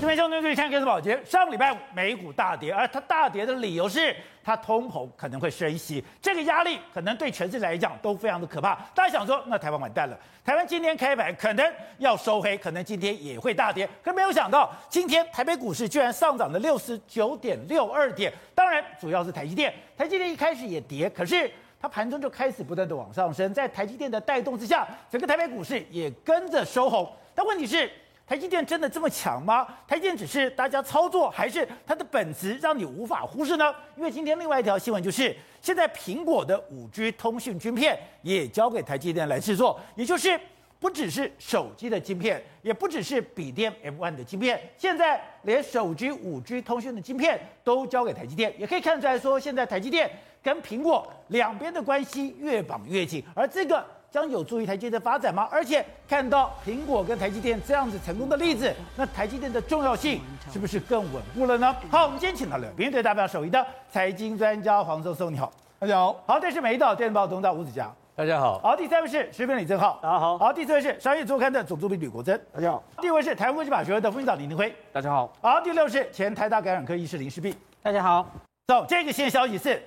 这边兄弟注意看，跟着宝杰，上个礼拜五美股大跌，而它大跌的理由是它通膨可能会升息，这个压力可能对全世界来讲都非常的可怕。大家想说，那台湾完蛋了，台湾今天开盘可能要收黑，可能今天也会大跌。可没有想到，今天台北股市居然上涨了六十九点六二点，当然主要是台积电，台积电一开始也跌，可是它盘中就开始不断的往上升，在台积电的带动之下，整个台北股市也跟着收红。但问题是，台积电真的这么强吗？台积电只是大家操作，还是它的本质让你无法忽视呢？因为今天另外一条新闻就是，现在苹果的五 G 通讯晶片也交给台积电来制作，也就是不只是手机的晶片，也不只是笔电 M1 的晶片，现在连手机五 G 通讯的晶片都交给台积电，也可以看出来说，现在台积电跟苹果两边的关系越绑越紧，而这个。将有助于台积电的发展吗？而且看到苹果跟台积电这样子成功的例子，那台积电的重要性是不是更稳固了呢？好，我们今天请到了面对代表首席的财经专家黄松松，你好，大家好。好，这是美丽岛电子报董事长吴子嘉，大家好。好，第三位是时评李正浩，大家好。好，第四位是商业周刊的总主编吕国珍，大家好。第五位是台湾国际法学会的副院长李登辉，大家好。好，第六位是前台大感染科医师林世璧，大家好。走，这个新消息是。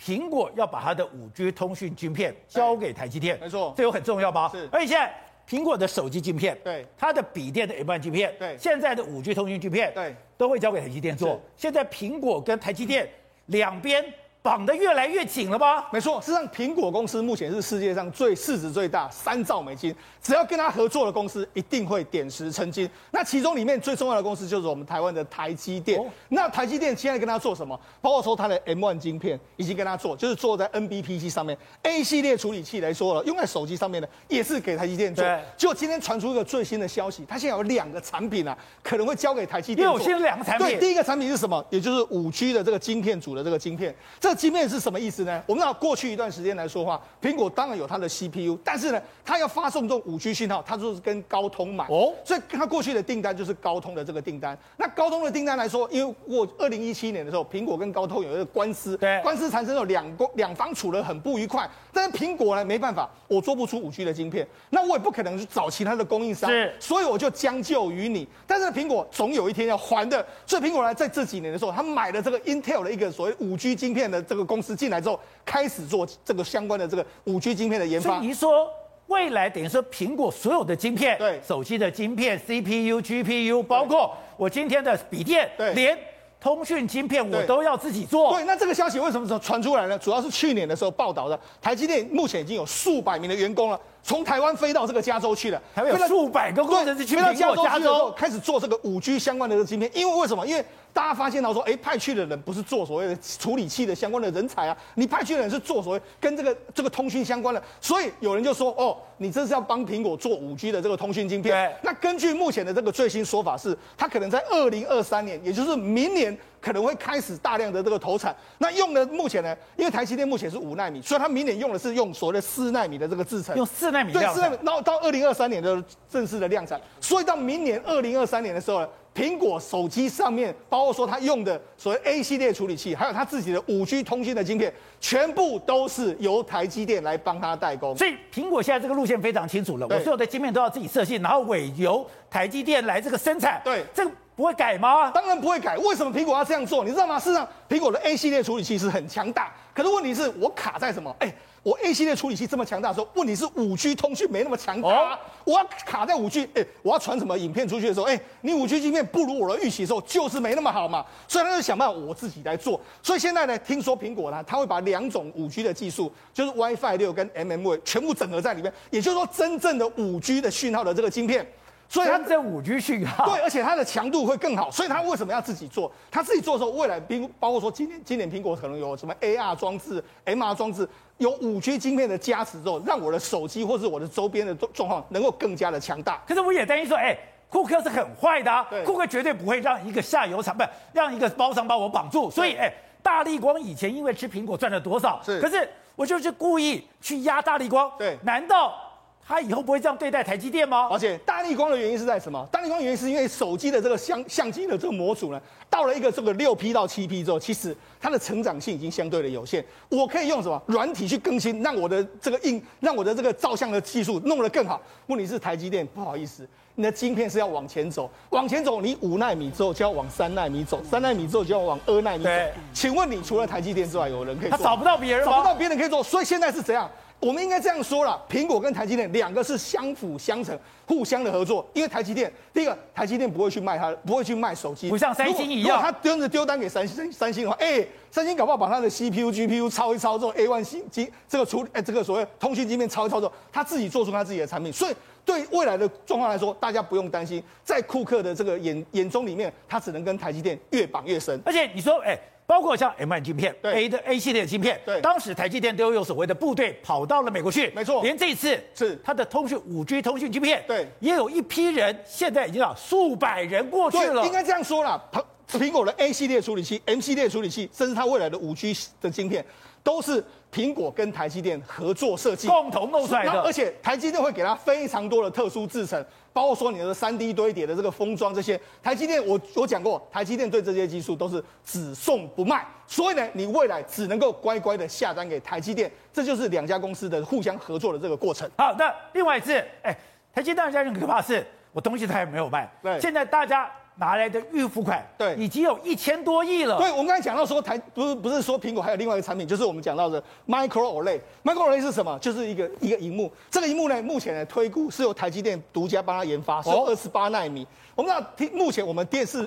苹果要把它的五 G 通讯晶片交给台积电，没错，这有很重要吧？是。而且现在苹果的手机晶片，对，它的笔电的 M1 晶片，对，现在的五 G 通讯晶片，对，都会交给台积电做。现在苹果跟台积电两边。绑得越来越紧了吧？没错，事实上，苹果公司目前是世界上最市值最大，三兆美金。只要跟他合作的公司，一定会点石成金。那其中里面最重要的公司就是我们台湾的台积电。哦、那台积电现在跟他做什么？包括说它的 M1 晶片，已经跟他做，就是做在 NBPC 上面 A 系列处理器来说了，用在手机上面的，也是给台积电做。结果今天传出一个最新的消息，他现在有两个产品啊，可能会交给台积电。因为有新的两个产品。对，第一个产品是什么？也就是五 G 的这个晶片组的这个晶片。这个晶片是什么意思呢？我们知道过去一段时间来说话，苹果当然有它的 CPU，但是呢，它要发送这种五 G 信号，它就是跟高通买哦，所以它过去的订单就是高通的这个订单。那高通的订单来说，因为我二零一七年的时候，苹果跟高通有一个官司，对，官司产生了两公两方处得很不愉快。但是苹果呢，没办法，我做不出五 G 的晶片，那我也不可能去找其他的供应商，是，所以我就将就于你。但是苹果总有一天要还的，所以苹果呢，在这几年的时候，他买了这个 Intel 的一个所谓五 G 晶片的这个公司进来。之后开始做这个相关的这个五 G 晶片的研发。所以你说未来等于说苹果所有的晶片，对手机的晶片、CPU、GPU，包括我今天的笔电，对，连通讯晶片我都要自己做。对，那这个消息为什么传出来呢？主要是去年的时候报道的，台积电目前已经有数百名的员工了。从台湾飞到这个加州去了，还有数百个工程师去苹果加州，加州开始做这个五 G 相关的这个晶片。因为为什么？因为大家发现到说，哎，派去的人不是做所谓的处理器的相关的人才啊，你派去的人是做所谓跟这个这个通讯相关的。所以有人就说，哦，你这是要帮苹果做五 G 的这个通讯晶片。对。那根据目前的这个最新说法是，它可能在二零二三年，也就是明年可能会开始大量的这个投产。那用的目前呢，因为台积电目前是五纳米，所以它明年用的是用所谓的四纳米的这个制程。用四纳米。对，四纳米。然后到二零二三年的正式的量产，所以到明年二零二三年的时候呢，苹果手机上面，包括说它用的所谓 A 系列处理器，还有它自己的五 G 通信的晶片，全部都是由台积电来帮它代工。所以苹果现在这个路线非常清楚了，我所有的晶片都要自己设计，然后委由台积电来这个生产。对，这个不会改吗？当然不会改。为什么苹果要这样做？你知道吗？事实上，苹果的 A 系列处理器是很强大，可是问题是我卡在什么？哎。我 A 系列处理器这么强大的时候，问题是五 G 通讯没那么强大，啊，我要卡在五 G，哎，我要传什么影片出去的时候，哎，你五 G 芯片不如我的预期的时候，就是没那么好嘛，所以他就想办法我自己来做。所以现在呢，听说苹果呢，他会把两种五 G 的技术，就是 WiFi 六跟 mmWave 全部整合在里面，也就是说，真正的五 G 的讯号的这个晶片。所以它这五 G 讯号，对，而且它的强度会更好。所以它为什么要自己做？它自己做的时候，未来苹包括说今年今年苹果可能有什么 AR 装置、MR 装置，有五 G 晶片的加持之后，让我的手机或是我的周边的状状况能够更加的强大。可是我也担心说，哎，库克是很坏的啊，库克绝对不会让一个下游厂，不让一个包商把我绑住。所以，哎，大力光以前因为吃苹果赚了多少？是，可是我就是故意去压大力光。对，难道？他以后不会这样对待台积电吗？而且大力光的原因是在什么？大力光原因是因为手机的这个相相机的这个模组呢，到了一个这个六 P 到七 P 之后，其实它的成长性已经相对的有限。我可以用什么软体去更新，让我的这个硬，让我的这个照相的技术弄得更好。问题是台积电不好意思，你的晶片是要往前走，往前走，你五纳米之后就要往三纳米走，三纳米之后就要往二纳米走。请问你除了台积电之外，有人可以做？他找不到别人？找不到别人可以做，所以现在是怎样？我们应该这样说了，苹果跟台积电两个是相辅相成、互相的合作。因为台积电，第一个，台积电不会去卖它，不会去卖手机，不像三星一样，他真的丢单给三星，三星的话，哎、欸，三星搞不好把它的 CPU、GPU 抄一抄之后，A one 芯机这个处理，哎，这个所谓通讯芯片抄一抄之后，他自己做出他自己的产品。所以对未来的状况来说，大家不用担心，在库克的这个眼眼中里面，他只能跟台积电越绑越深。而且你说，哎、欸。包括像 M1 晶片对，A 的 A 系列的晶片，对，当时台积电都有所谓的部队跑到了美国去，没错，连这一次是。它的通讯五 G 通讯晶片，对，也有一批人现在已经啊数百人过去了，应该这样说啦，苹苹果的 A 系列处理器、M 系列处理器，甚至它未来的五 G 的晶片，都是苹果跟台积电合作设计，共同弄出来的，而且台积电会给它非常多的特殊制成。包括说你的三 D 堆叠的这个封装这些，台积电我我讲过，台积电对这些技术都是只送不卖，所以呢，你未来只能够乖乖的下单给台积电，这就是两家公司的互相合作的这个过程。好，那另外一次，哎，台积电大家很可怕是，我东西他也没有卖，对，现在大家。拿来的预付款，对，已经有一千多亿了。对，我们刚才讲到说台不是不是说苹果还有另外一个产品，就是我们讲到的 Micro OLED。Micro OLED 是什么？就是一个一个荧幕。这个荧幕呢，目前呢推估是由台积电独家帮他研发，是二十八纳米。我们知道，目前我们电视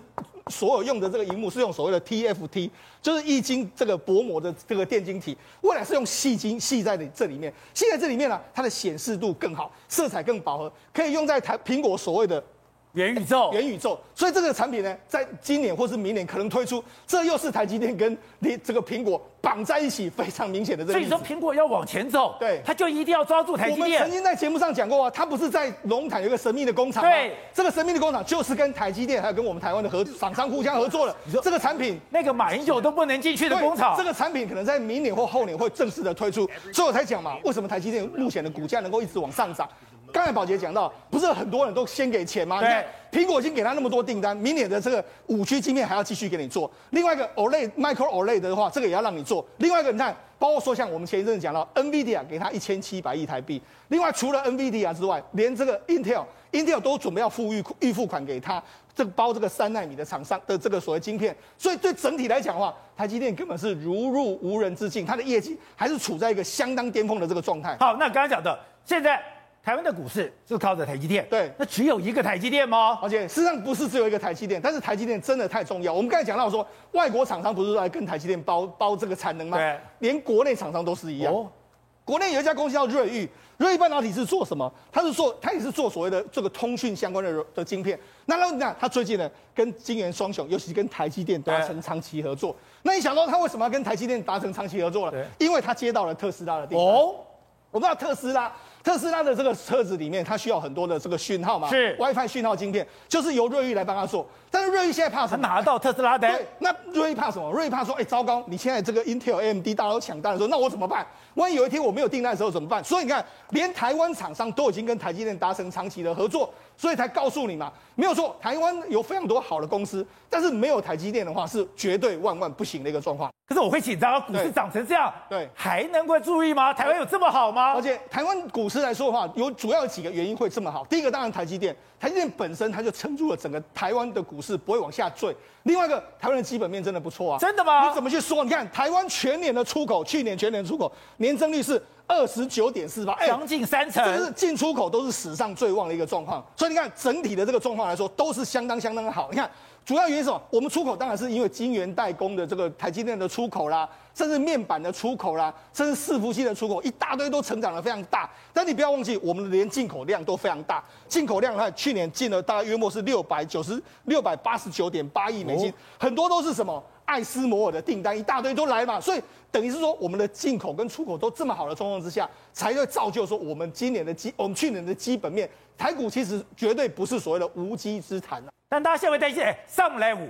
所有用的这个荧幕是用所谓的 TFT，就是液晶这个薄膜的这个电晶体，未来是用细晶细在这里面，细在这里面呢，它的显示度更好，色彩更饱和，可以用在台苹果所谓的。元宇宙，元宇宙，所以这个产品呢，在今年或是明年可能推出，这又是台积电跟你 这个苹果绑在一起非常明显的这个。所以说苹果要往前走，对，他就一定要抓住台积电。我们曾经在节目上讲过啊，他不是在龙潭有一个神秘的工厂吗？对，这个神秘的工厂就是跟台积电还有跟我们台湾的合厂商互相合作的。你说这个产品，那个马英九都不能进去的工厂，这个产品可能在明年或后年会正式的推出。所以我才讲嘛，为什么台积电目前的股价能够一直往上涨？刚才宝杰讲到，不是很多人都先给钱吗？对，苹果已经给他那么多订单，明年的这个五 G 晶片还要继续给你做。另外一个 OLED Micro OLED 的话，这个也要让你做。另外一个，你看，包括说像我们前一阵子讲到，NVIDIA 给他一千七百亿台币。另外，除了 NVIDIA 之外，连这个 Intel Intel 都准备要付预预付款给他，这个包这个三纳米的厂商的这个所谓晶片。所以对整体来讲的话，台积电根本是如入无人之境，它的业绩还是处在一个相当巅峰的这个状态。好，那刚才讲的现在。台湾的股市是靠着台积电，对，那只有一个台积电吗？而且事实上不是只有一个台积电，但是台积电真的太重要。我们刚才讲到说，外国厂商不是来跟台积电包包这个产能吗？对，连国内厂商都是一样。哦，国内有一家公司叫瑞昱，瑞昱半导体是做什么？它是做，它也是做所谓的这个通讯相关的的晶片。那那那，它最近呢，跟晶圆双雄，尤其是跟台积电达成长期合作。那你想到，它为什么要跟台积电达成长期合作了？因为它接到了特斯拉的订单。哦，我不知道特斯拉。特斯拉的这个车子里面，它需要很多的这个讯号嘛？是 WiFi 讯号晶片，就是由瑞昱来帮他做。但是瑞昱现在怕什么？他拿到特斯拉的。对，那瑞昱怕什么？瑞昱怕说，哎、欸，糟糕，你现在这个 Intel、AMD 大家都抢单的时候，那我怎么办？万一有一天我没有订单的时候怎么办？所以你看，连台湾厂商都已经跟台积电达成长期的合作，所以才告诉你嘛，没有错，台湾有非常多好的公司，但是没有台积电的话，是绝对万万不行的一个状况。可是我会紧张，股市涨成这样，对，还能够注意吗？台湾有这么好吗？而且台湾股市来说的话，有主要有几个原因会这么好。第一个当然台积电，台积电本身它就撑住了整个台湾的股市不会往下坠。另外一个，台湾的基本面真的不错啊。真的吗？你怎么去说？你看台湾全年的出口，去年全年的出口年增率是二十九点四八，将近三成，这是进出口都是史上最旺的一个状况。所以你看整体的这个状况来说，都是相当相当的好。你看。主要原因是什么？我们出口当然是因为晶圆代工的这个台积电的出口啦，甚至面板的出口啦，甚至伺服器的出口，一大堆都成长的非常大。但你不要忘记，我们连进口量都非常大，进口量它去年进了大概约莫是六百九十六百八十九点八亿美金，很多都是什么艾斯摩尔的订单，一大堆都来嘛。所以等于是说，我们的进口跟出口都这么好的状况之下，才会造就说我们今年的基，我们去年的基本面，台股其实绝对不是所谓的无稽之谈。但大家现在会担心，哎，上不来五，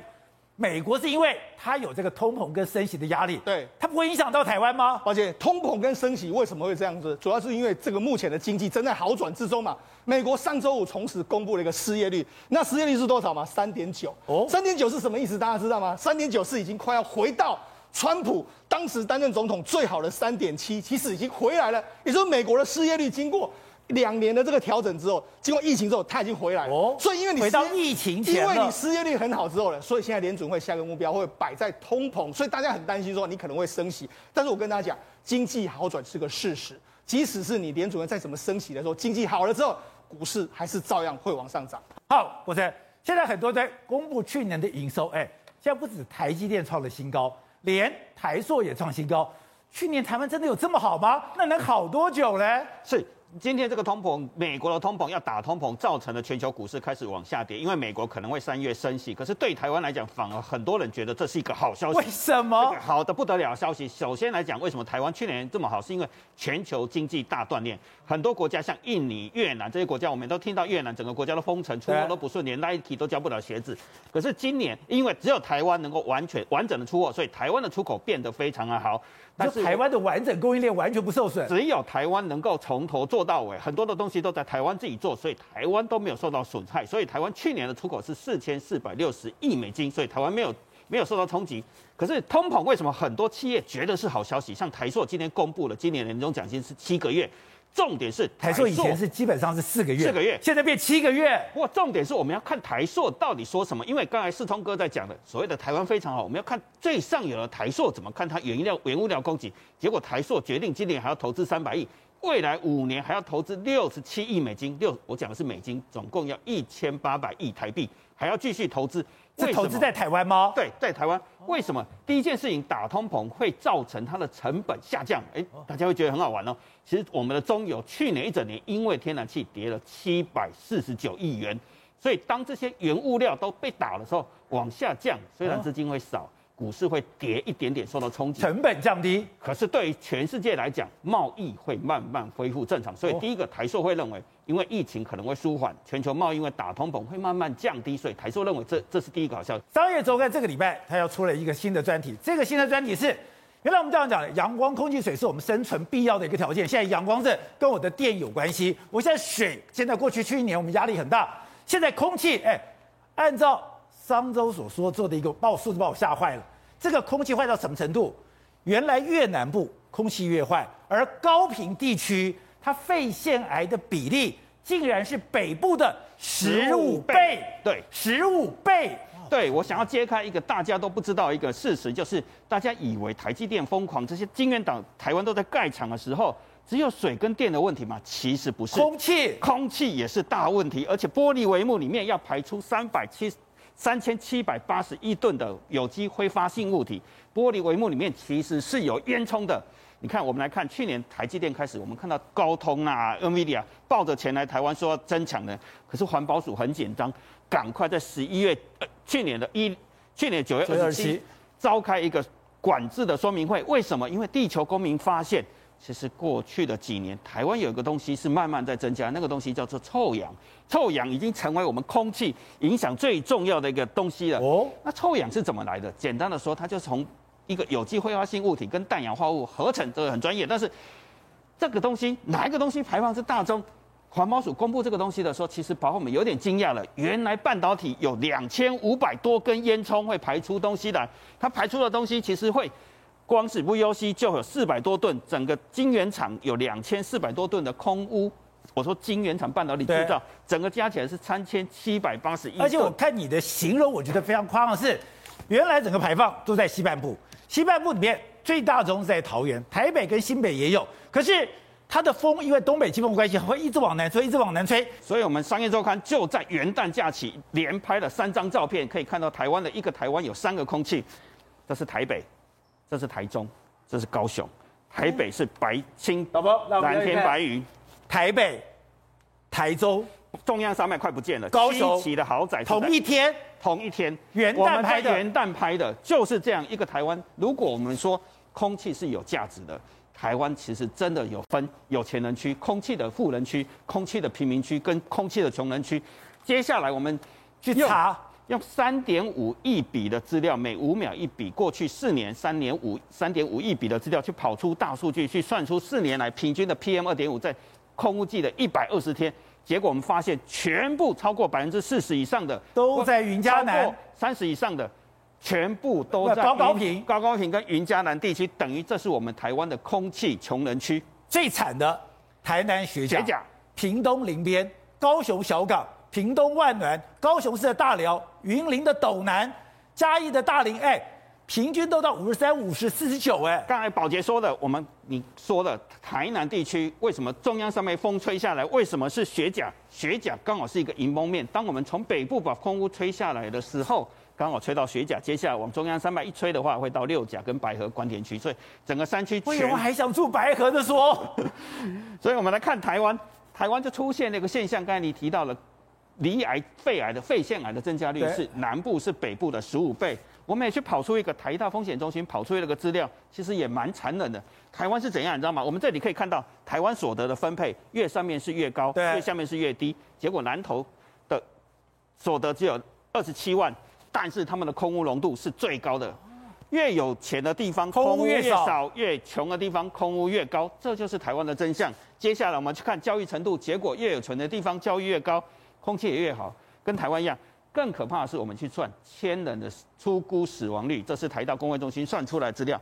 美国是因为它有这个通膨跟升息的压力，对，它不会影响到台湾吗？而且通膨跟升息为什么会这样子？主要是因为这个目前的经济正在好转之中嘛。美国上周五同时公布了一个失业率，那失业率是多少嘛？三点九。哦，三点九是什么意思？大家知道吗？三点九是已经快要回到川普当时担任总统最好的三点七，其实已经回来了。也就是说美国的失业率经过。两年的这个调整之后，经过疫情之后，它已经回来了。哦，所以因为你回到疫情前，因为你失业率很好之后呢，所以现在联准会下个目标会摆在通膨，所以大家很担心说你可能会升息。但是我跟大家讲，经济好转是个事实，即使是你联准会再怎么升息的时候，经济好了之后，股市还是照样会往上涨。好，我猜现在很多在公布去年的营收，哎，现在不止台积电创了新高，连台塑也创新高。去年台湾真的有这么好吗？那能好多久呢？是。今天这个通膨，美国的通膨要打通膨，造成了全球股市开始往下跌，因为美国可能会三月升息。可是对台湾来讲，反而很多人觉得这是一个好消息。为什么？这个好的不得了的消息。首先来讲，为什么台湾去年这么好？是因为全球经济大锻炼，很多国家像印尼、越南这些国家，我们都听到越南整个国家都封城，出货都不顺，连 Nike 都交不了鞋子。可是今年，因为只有台湾能够完全完整的出货，所以台湾的出口变得非常的好。但是台湾的完整供应链完全不受损，只有台湾能够从头做到尾，很多的东西都在台湾自己做，所以台湾都没有受到损害。所以台湾去年的出口是四千四百六十亿美金，所以台湾没有没有受到冲击。可是通膨为什么很多企业觉得是好消息？像台硕今天公布了今年年终奖金是七个月。重点是台塑以前是基本上是四个月，四个月，现在变七个月。不过重点是我们要看台塑到底说什么，因为刚才世通哥在讲的所谓的台湾非常好，我们要看最上游的台塑怎么看它原料原物料供给。结果台塑决定今年还要投资三百亿，未来五年还要投资六十七亿美金，六我讲的是美金，总共要一千八百亿台币，还要继续投资。是投资在台湾吗？对，在台湾。为什么？第一件事情打通膨会造成它的成本下降？哎，大家会觉得很好玩哦。其实我们的中油去年一整年因为天然气跌了七百四十九亿元，所以当这些原物料都被打的时候往下降，虽然资金会少。股市会跌一点点，受到冲击，成本降低。可是对于全世界来讲，贸易会慢慢恢复正常。所以第一个，台塑会认为，因为疫情可能会舒缓，全球贸易因为打通膨会慢慢降低，所以台塑认为这这是第一个好消息。商业周刊这个礼拜，它要出了一个新的专题。这个新的专题是，原来我们这样讲的，阳光、空气、水是我们生存必要的一个条件。现在阳光是跟我的电有关系。我现在水，现在过去去一年我们压力很大。现在空气，哎，按照。商周所说做的一个报数字把我吓坏了。这个空气坏到什么程度？原来越南部空气越坏，而高屏地区它肺腺癌的比例竟然是北部的十五倍。对，十五倍。对，我想要揭开一个大家都不知道一个事实，就是大家以为台积电疯狂，这些晶圆党台湾都在盖厂的时候，只有水跟电的问题吗？其实不是，空气，空气也是大问题，而且玻璃帷幕里面要排出三百七十。三千七百八十亿吨的有机挥发性物体，玻璃帷幕里面其实是有烟囱的。你看，我们来看去年台积电开始，我们看到高通啊、NVIDIA 抱着钱来台湾说要增强的，可是环保署很紧张，赶快在十一月，呃，去年的一，去年九月二十七召开一个管制的说明会。为什么？因为地球公民发现。其实过去的几年，台湾有一个东西是慢慢在增加，那个东西叫做臭氧。臭氧已经成为我们空气影响最重要的一个东西了。哦，那臭氧是怎么来的？简单的说，它就从一个有机挥发性物体跟氮氧化物合成，这个很专业。但是这个东西哪一个东西排放是大宗？环保署公布这个东西的时候，其实把我们有点惊讶了。原来半导体有两千五百多根烟囱会排出东西来，它排出的东西其实会。光是不优西就有四百多吨，整个晶圆厂有两千四百多吨的空污。我说晶圆厂半导体制造，整个加起来是三千七百八十亿。而且我看你的形容，我觉得非常夸张的是，原来整个排放都在西半部，西半部里面最大宗是在桃园，台北跟新北也有。可是它的风因为东北季风关系，会一直往南吹，一直往南吹。所以我们商业周刊就在元旦假期连拍了三张照片，可以看到台湾的一个台湾有三个空气，这是台北。这是台中，这是高雄，台北是白青，老婆，蓝天白云，台北、台中，中央山脉快不见了，高雄七期的豪宅，同一天，同一天，元旦拍的，元旦拍的，就是这样一个台湾。如果我们说空气是有价值的，台湾其实真的有分有钱人区、空气的富人区、空气的贫民区跟空气的穷人区。接下来我们去查。用三点五亿笔的资料，每五秒一笔，过去四年三年五三点五亿笔的资料，去跑出大数据，去算出四年来平均的 PM 二点五在空污计的一百二十天，结果我们发现全部超过百分之四十以上的都在云嘉南，三十以上的全部都在高高平、高高平跟云嘉南地区，等于这是我们台湾的空气穷人区。最惨的台南学甲屏东林边、高雄小港。屏东万峦、高雄市的大寮、云林的斗南、嘉义的大林，哎，平均都到五十三、五十、四十九，哎。刚才宝杰说的，我们你说的台南地区为什么中央上面风吹下来？为什么是雪甲？雪甲刚好是一个迎风面。当我们从北部把空污吹下来的时候，刚好吹到雪甲，接下来往中央山脉一吹的话，会到六甲跟白河关田区，所以整个山区。为什么还想住白河的说？所以我们来看台湾，台湾就出现那个现象，刚才你提到了。罹癌、肺癌的肺腺癌的增加率是南部是北部的十五倍。我们也去跑出一个台大风险中心跑出一个资料，其实也蛮残忍的。台湾是怎样，你知道吗？我们这里可以看到台湾所得的分配，越上面是越高，越下面是越低。结果南投的所得只有二十七万，但是他们的空屋浓度是最高的。越有钱的地方空屋越少，越穷的地方空屋越高。这就是台湾的真相。接下来我们去看教育程度，结果越有钱的地方教育越高。空气也越好，跟台湾一样。更可怕的是，我们去算千人的出估死亡率，这是台大公卫中心算出来的资料。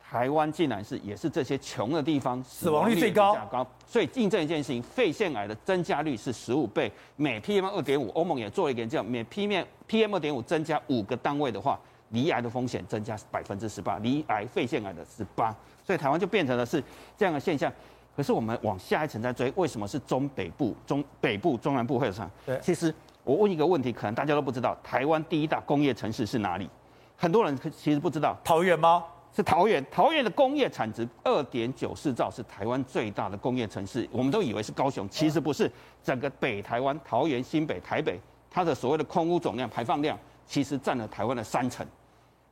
台湾竟然是也是这些穷的地方死亡率最高。所以印证一件事情，肺腺癌的增加率是十五倍。每 PM 二点五，欧盟也做了一个研究，每 PM PM 二点五增加五个单位的话，罹癌的风险增加百分之十八，罹癌肺腺癌的十八。所以台湾就变成了是这样的现象。可是我们往下一层再追，为什么是中北部、中北部、中南部会有上？对，其实我问一个问题，可能大家都不知道，台湾第一大工业城市是哪里？很多人其实不知道，桃园吗？是桃园。桃园的工业产值二点九四兆，是台湾最大的工业城市。我们都以为是高雄，其实不是。整个北台湾，桃园、新北、台北，它的所谓的空污总量、排放量，其实占了台湾的三成。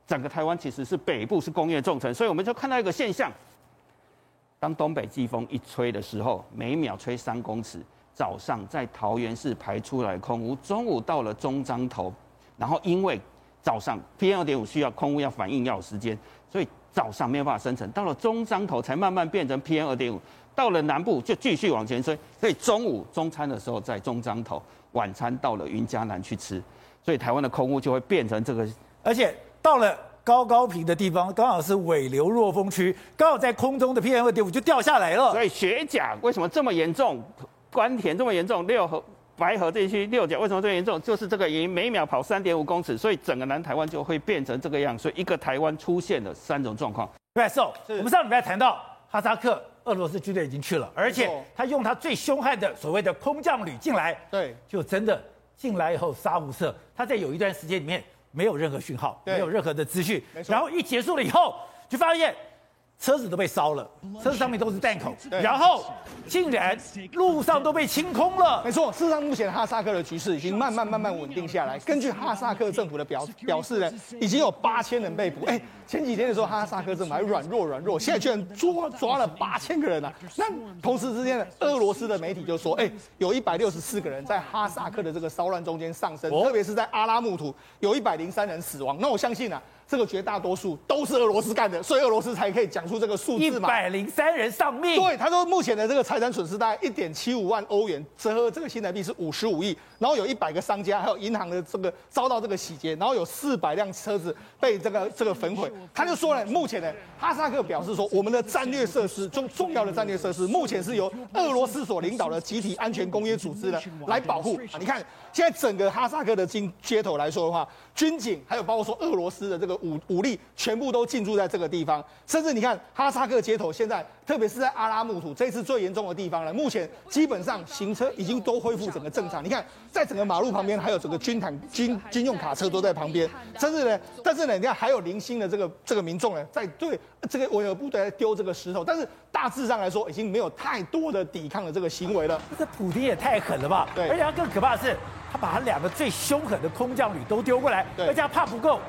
整个台湾其实是北部是工业重城，所以我们就看到一个现象。当东北季风一吹的时候，每秒吹三公尺。早上在桃园市排出来空污，中午到了中彰头，然后因为早上 PM 二点五需要空污要反应要有时间，所以早上没有办法生成，到了中彰头才慢慢变成 PM 二点五。到了南部就继续往前吹，所以中午中餐的时候在中彰头，晚餐到了云嘉南去吃，所以台湾的空污就会变成这个，而且到了。高高平的地方刚好是尾流弱风区，刚好在空中的 PM 二点五就掉下来了。所以雪甲为什么这么严重？关田这么严重？六合、白河这区六甲为什么这么严重？就是这个原因，每秒跑三点五公尺，所以整个南台湾就会变成这个样。所以一个台湾出现了三种状况。对，so, 我们上礼拜谈到哈萨克，俄罗斯军队已经去了，而且他用他最凶悍的所谓的空降旅进来，对，就真的进来以后杀无赦。他在有一段时间里面。没有任何讯号，没有任何的资讯，然后一结束了以后，就发现。车子都被烧了，车子上面都是弹孔，然后竟然路上都被清空了。没错，事实上目前哈萨克的局势已经慢慢慢慢稳定下来。根据哈萨克政府的表表示呢，已经有八千人被捕。哎，前几天的时候哈萨克政府还软弱软弱，现在居然抓抓了八千个人啊！那同时之间呢，俄罗斯的媒体就说，哎，有一百六十四个人在哈萨克的这个骚乱中间丧生，特别是在阿拉木图有一百零三人死亡。那我相信啊。这个绝大多数都是俄罗斯干的，所以俄罗斯才可以讲出这个数字嘛。一百零三人丧命。对，他说目前的这个财产损失大概一点七五万欧元，折合这个新台币是五十五亿。然后有一百个商家，还有银行的这个遭到这个洗劫，然后有四百辆车子被这个这个焚毁。他就说了，目前呢，哈萨克表示说，我们的战略设施重重要的战略设施，目前是由俄罗斯所领导的集体安全公约组织呢来保护。你看，现在整个哈萨克的经街头来说的话，军警还有包括说俄罗斯的这个。武武力全部都进驻在这个地方，甚至你看哈萨克街头现在，特别是在阿拉木图这次最严重的地方了。目前基本上行车已经都恢复整个正常。你看，在整个马路旁边还有整个军坦军军用卡车都在旁边，甚至呢，但是呢，你看还有零星的这个这个民众呢，在对这个维和部队丢这个石头，但是大致上来说，已经没有太多的抵抗的这个行为了。这普丁也太狠了吧？对，而且他更可怕的是，他把他两个最凶狠的空降旅都丢过来，对而且他怕不够。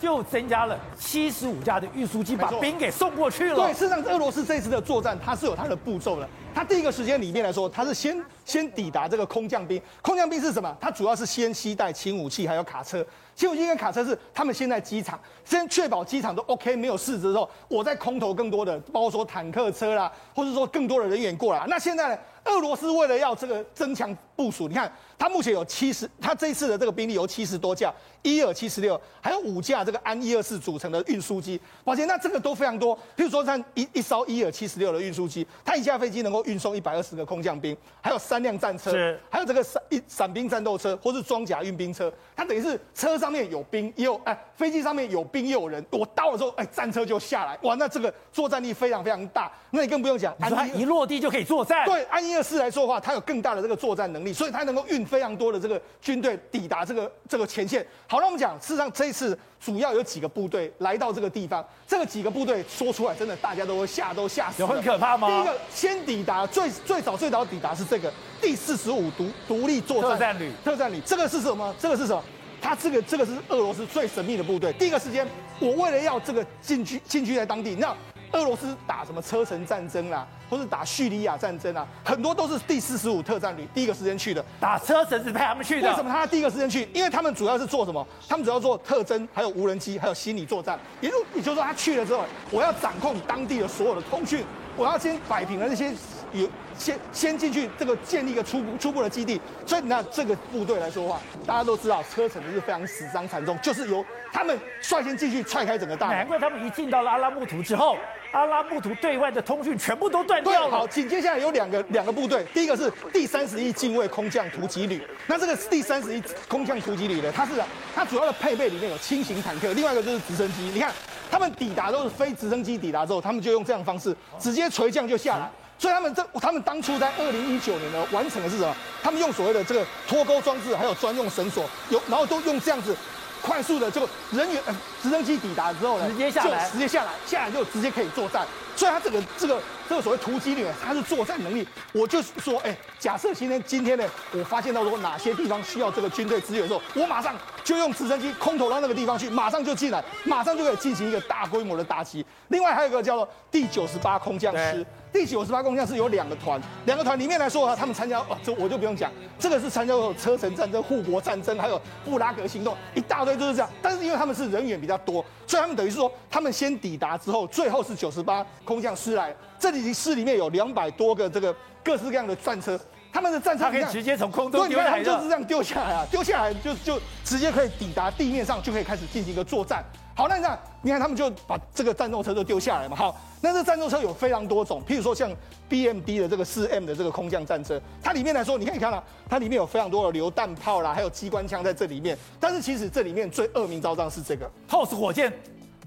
就增加了七十五架的运输机，把兵给送过去了。对，事实上，俄罗斯这次的作战，它是有它的步骤的。它第一个时间里面来说，它是先先抵达这个空降兵。空降兵是什么？它主要是先携带轻武器，还有卡车。轻武器跟卡车是他们先在机场，先确保机场都 OK 没有事之后，我再空投更多的，包括说坦克车啦，或者说更多的人员过来。那现在呢？俄罗斯为了要这个增强部署，你看，它目前有七十，它这一次的这个兵力有七十多架伊尔七十六，还有五架这个安一二四组成的运输机。抱歉，那这个都非常多。譬如说，像一一艘伊尔七十六的运输机，它一架飞机能够运送一百二十个空降兵，还有三辆战车，是还有这个伞一伞兵战斗车，或是装甲运兵车。它等于是车上面有兵，也有哎，飞机上面有兵也有人。我到了之后，哎，战车就下来，哇，那这个作战力非常非常大。那你更不用讲，安一一落地就可以作战。对，安一。二四来说的话，它有更大的这个作战能力，所以它能够运非常多的这个军队抵达这个这个前线。好，那我们讲，事实上这一次主要有几个部队来到这个地方，这个几个部队说出来，真的大家都会吓都吓死。有很可怕吗？第一个先抵达最最早最早抵达是这个第四十五独独立作战特战旅，特战旅，这个是什么？这个是什么？他这个这个是俄罗斯最神秘的部队。第一个时间，我为了要这个进去进去在当地，那。俄罗斯打什么车臣战争啦，或是打叙利亚战争啊，很多都是第四十五特战旅第一个时间去的。打车臣是派他们去的。为什么他第一个时间去？因为他们主要是做什么？他们主要做特征，还有无人机，还有心理作战。也就也就是说，他去了之后，我要掌控当地的所有的通讯，我要先摆平了那些有先先进去这个建立一个初步初步的基地。所以那这个部队来说的话，大家都知道车臣是非常死伤惨重，就是由他们率先进去踹开整个大门。难怪他们一进到了阿拉木图之后。阿拉木图对外的通讯全部都断掉了。好，紧接下来有两个两个部队，第一个是第三十一近卫空降突击旅。那这个第三十一空降突击旅呢，它是它主要的配备里面有轻型坦克，另外一个就是直升机。你看，他们抵达都是非直升机抵达之后，他们就用这样的方式直接垂降就下来。所以他们这他们当初在二零一九年呢，完成的是什么？他们用所谓的这个脱钩装置，还有专用绳索，有然后都用这样子。快速的这个人员，呃，直升机抵达之后呢，直接下来，直接下来，下来就直接可以作战。所以他这个这个这个所谓突击旅，它是作战能力。我就是说，哎，假设今天今天呢，我发现到说哪些地方需要这个军队支援的时候，我马上就用直升机空投到那个地方去，马上就进来，马上就可以进行一个大规模的打击。另外还有一个叫做第九十八空降师。第九十八空降是有两个团，两个团里面来说啊，他们参加哦，这我就不用讲，这个是参加过车臣战争、护国战争，还有布拉格行动，一大堆都是这样。但是因为他们是人员比较多，所以他们等于是说，他们先抵达之后，最后是九十八空降师来。这里师里面有两百多个这个各式各样的战车，他们的战车可以直接从空中丢下来，就是这样丢下来啊，丢下来就就直接可以抵达地面上，就可以开始进行一个作战。好，那你看，你看他们就把这个战斗车都丢下来嘛。好，那这战斗车有非常多种，譬如说像 BMD 的这个四 M 的这个空降战车，它里面来说，你可以看到，它里面有非常多的榴弹炮啦，还有机关枪在这里面。但是其实这里面最恶名昭彰是这个 TOS 火箭。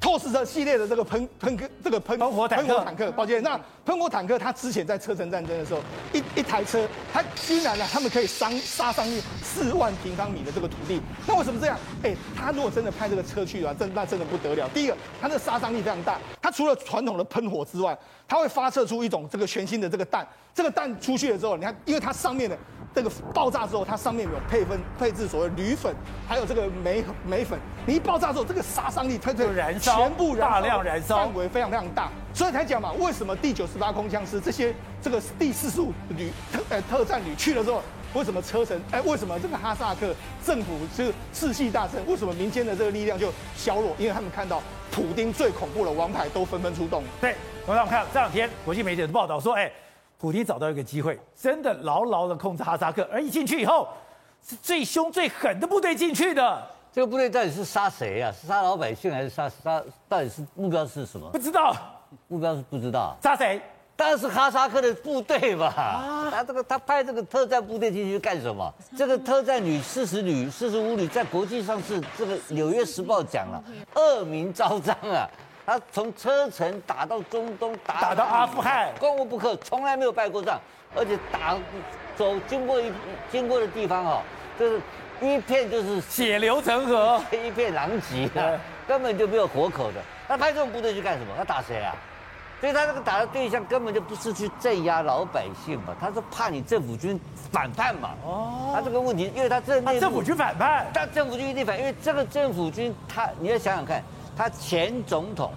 透视车系列的这个喷喷克这个喷喷火坦克，喷火坦克，抱歉，那喷火坦克它之前在车臣战争的时候，一一台车，它居然呢，他们可以伤杀伤力四万平方米的这个土地，那为什么这样？哎，他如果真的派这个车去的话，真那真的不得了。第一个，它的杀伤力非常大，它除了传统的喷火之外，它会发射出一种这个全新的这个弹，这个弹出去了之后，你看，因为它上面的。这个爆炸之后，它上面有配分配置所谓铝粉，还有这个镁镁粉。你一爆炸之后，这个杀伤力它就燃烧，全部燃烧，大量燃烧，范围非常非常大。所以才讲嘛，为什么第九十八空降师这些这个第四十五旅特呃特战旅去了之后，为什么车臣哎，为什么这个哈萨克政府是士气大振？为什么民间的这个力量就削弱？因为他们看到普丁最恐怖的王牌都纷纷出动。对，我让我们看这两天国际媒体的报道说，哎。普丁找到一个机会，真的牢牢的控制哈萨克，而一进去以后，是最凶最狠的部队进去的。这个部队到底是杀谁啊？是杀老百姓还是杀杀？到底是目标是什么？不知道，目标是不知道。杀谁？当然是哈萨克的部队吧。啊，他这个他派这个特战部队进去干什么？这个特战旅四十旅、四十五旅在国际上是这个《纽约时报》讲了，恶名昭彰啊。他从车臣打到中东，打打到阿富汗，攻无不克，从来没有败过仗，而且打走经过一经过的地方哦，就是一片就是血流成河，一片狼藉啊，根本就没有活口的。他派这种部队去干什么？他打谁啊？所以他这个打的对象根本就不是去镇压老百姓嘛，他是怕你政府军反叛嘛。哦，他这个问题，因为他政府军反叛，但政府军一定反，因为这个政府军他，你要想想看。他前总统，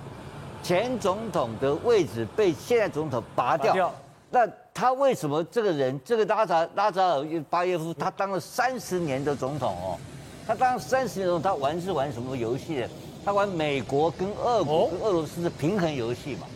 前总统的位置被现在总统拔掉，拔掉，那他为什么这个人，这个拉扎拉扎尔巴耶夫，他当了三十年的总统哦，他当三十年总统，他玩是玩什么游戏？他玩美国跟俄国跟俄罗斯的平衡游戏嘛。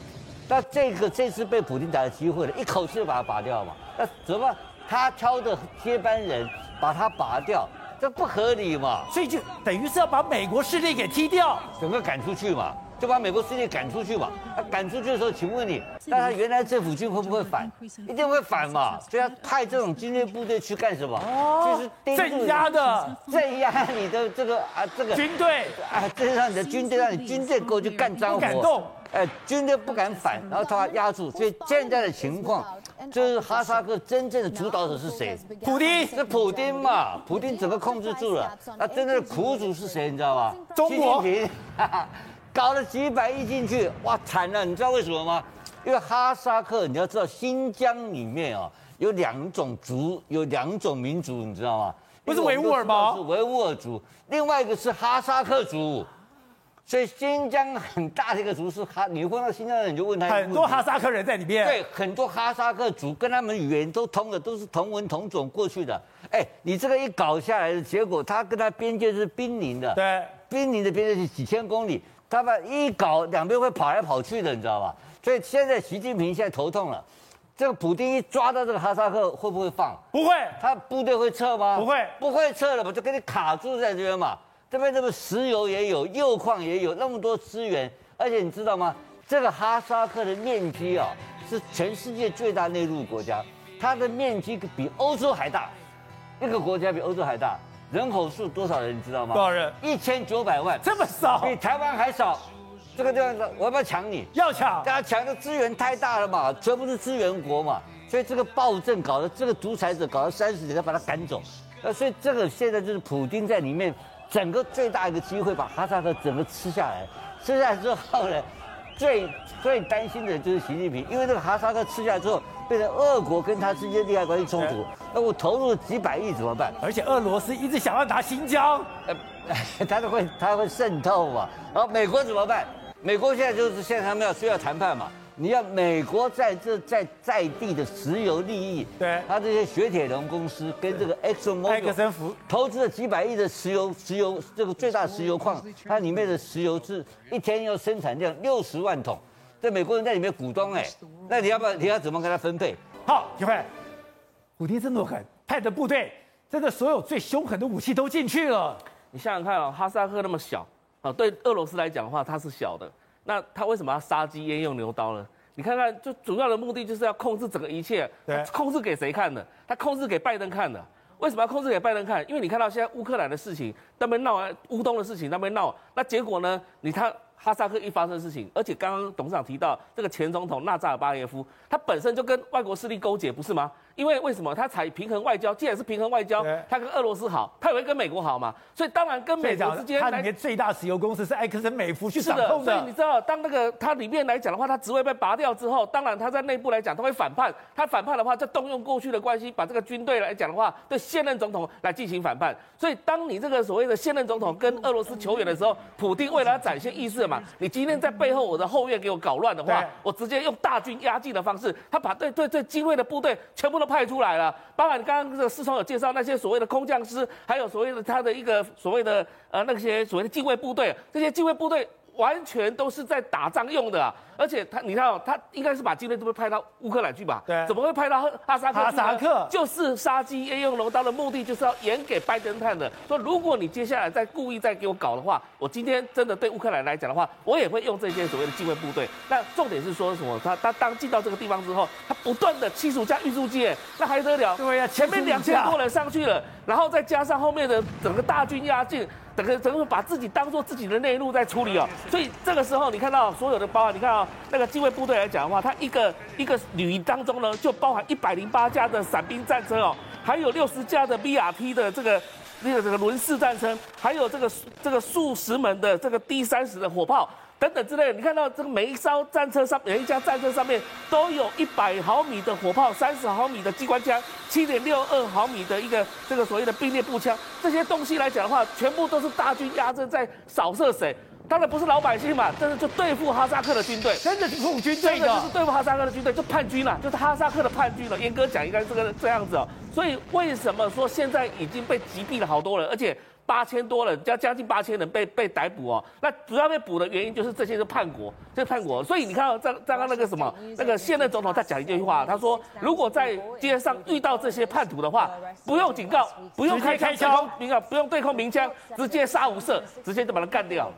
那这个这次被普京逮的机会了，一口气就把他拔掉嘛。那怎么办？他挑的接班人把他拔掉，这不合理嘛？所以就等于是要把美国势力给踢掉，整个赶出去嘛。就把美国势力赶出去嘛。他赶出去的时候，请问你，那他原来政府军会不会反？一定会反嘛。所以他派这种精锐部队去干什么？哦，就是镇压的，镇压你的这个啊，这个军队啊，这让你的军队让你军队过去干脏活，不敢动。哎，军队不敢反，然后他压住。所以现在的情况就是哈萨克真正的主导者是谁？普丁，是普丁嘛？普丁整个控制住了。那真正的苦主是谁？你知道吗？中国。搞了几百亿进去，哇，惨了！你知道为什么吗？因为哈萨克，你要知道，新疆里面啊有两种族，有两种民族，你知道吗？不是维吾尔吗？是维吾尔族，另外一个是哈萨克族。所以新疆很大的一个族是哈，你问到新疆人，你就问他很多哈萨克人在里面。对，很多哈萨克族跟他们语言都通的，都是同文同种过去的。哎，你这个一搞下来的结果，他跟他边界是濒临的，对，濒临的边界是几千公里。他们一搞，两边会跑来跑去的，你知道吧？所以现在习近平现在头痛了。这个普丁一抓到这个哈萨克，会不会放？不会。他部队会撤吗？不会，不会撤了嘛，就给你卡住在这边嘛。这边这个石油也有，铀矿也有，那么多资源。而且你知道吗？这个哈萨克的面积啊，是全世界最大内陆国家，它的面积比欧洲还大，一个国家比欧洲还大。人口数多少人你知道吗？多少人？一千九百万，这么少，比台湾还少。这个地方我要不要抢你？要抢。大家抢的资源太大了嘛，全部是资源国嘛，所以这个暴政搞得这个独裁者搞了三十年，要把他赶走。呃，所以这个现在就是普京在里面，整个最大一个机会把哈萨克整个吃下来。吃下来之后呢，最最担心的就是习近平，因为这个哈萨克吃下来之后。变成俄国跟他之间利害关系冲突，那我投入了几百亿怎么办？而且俄罗斯一直想要拿新疆，呃，他都会他会渗透嘛。然后美国怎么办？美国现在就是现在他们要需要谈判嘛。你要美国在这在在地的石油利益，对，他这些雪铁龙公司跟这个 Exxon Mobil 投资了几百亿的石油石油这个最大石油矿，它里面的石油是一天要生产量六十万桶。这美国人在里面股东哎，那你要不要？你要怎么跟他分配？好，各位，普丁真的狠，派的部队，真的所有最凶狠的武器都进去了。你想想看哦，哈萨克那么小啊，对俄罗斯来讲的话，它是小的。那他为什么要杀鸡焉用牛刀呢？你看看，就主要的目的就是要控制整个一切。对，控制给谁看的？他控制给拜登看的。为什么要控制给拜登看？因为你看到现在乌克兰的事情，那边闹啊，乌东的事情那边闹，那结果呢？你看。哈萨克一发生事情，而且刚刚董事长提到这个前总统纳扎尔巴耶夫，他本身就跟外国势力勾结，不是吗？因为为什么他采平衡外交？既然是平衡外交，他跟俄罗斯好，他也会跟美国好嘛。所以当然跟美国之间，它里面最大石油公司是埃克森美孚去掌控的。所以你知道，当那个他里面来讲的话，他职位被拔掉之后，当然他在内部来讲他会反叛。他反叛的话，就动用过去的关系，把这个军队来讲的话，对现任总统来进行反叛。所以当你这个所谓的现任总统跟俄罗斯求援的时候，普京为了要展现意识嘛，你今天在背后我的后院给我搞乱的话，我直接用大军压境的方式，他把对对最精锐的部队全部都派出来了。包含刚刚这个四聪有介绍那些所谓的空降师，还有所谓的他的一个所谓的呃那些所谓的近卫部队，这些近卫部队完全都是在打仗用的啊。而且他，你看哦，他应该是把精锐都会派到乌克兰去吧？对，怎么会派到哈萨克？哈萨克就是杀鸡焉用牛刀的目的，就是要演给拜登看的。说如果你接下来再故意再给我搞的话，我今天真的对乌克兰来讲的话，我也会用这些所谓的近卫部队。那重点是说什么？他他当进到这个地方之后，他不断的七十五架运输机，那还得了？对呀，前面两千多人上去了，然后再加上后面的整个大军压境，整个整个把自己当做自己的内陆在处理哦。所以这个时候你看到所有的包啊，你看啊，那个近卫部。队来讲的话，它一个一个旅营当中呢，就包含一百零八架的伞兵战车哦，还有六十架的 BRT 的这个那个这个轮式战车，还有这个这个数十门的这个 D 三十的火炮等等之类的。你看到这个每一艘战车上，每一架战车上面都有一百毫米的火炮，三十毫米的机关枪，七点六二毫米的一个这个所谓的并列步枪。这些东西来讲的话，全部都是大军压阵在扫射谁。当然不是老百姓嘛，这是就对付哈萨克的军队，真的是付军队的，就是对付哈萨克的军队，就叛军了，就是哈萨克的叛军了。严格讲应该是这个这样子哦。所以为什么说现在已经被击毙了好多人，而且八千多人，将将近八千人被被逮捕哦。那主要被捕的原因就是这些是叛国，这是叛国。所以你看刚刚刚那个什么，那个现任总统他讲一句话，他说如果在街上遇到这些叛徒的话，不用警告，不用开开枪，不用对空鸣枪，直接杀无赦，直接就把他干掉。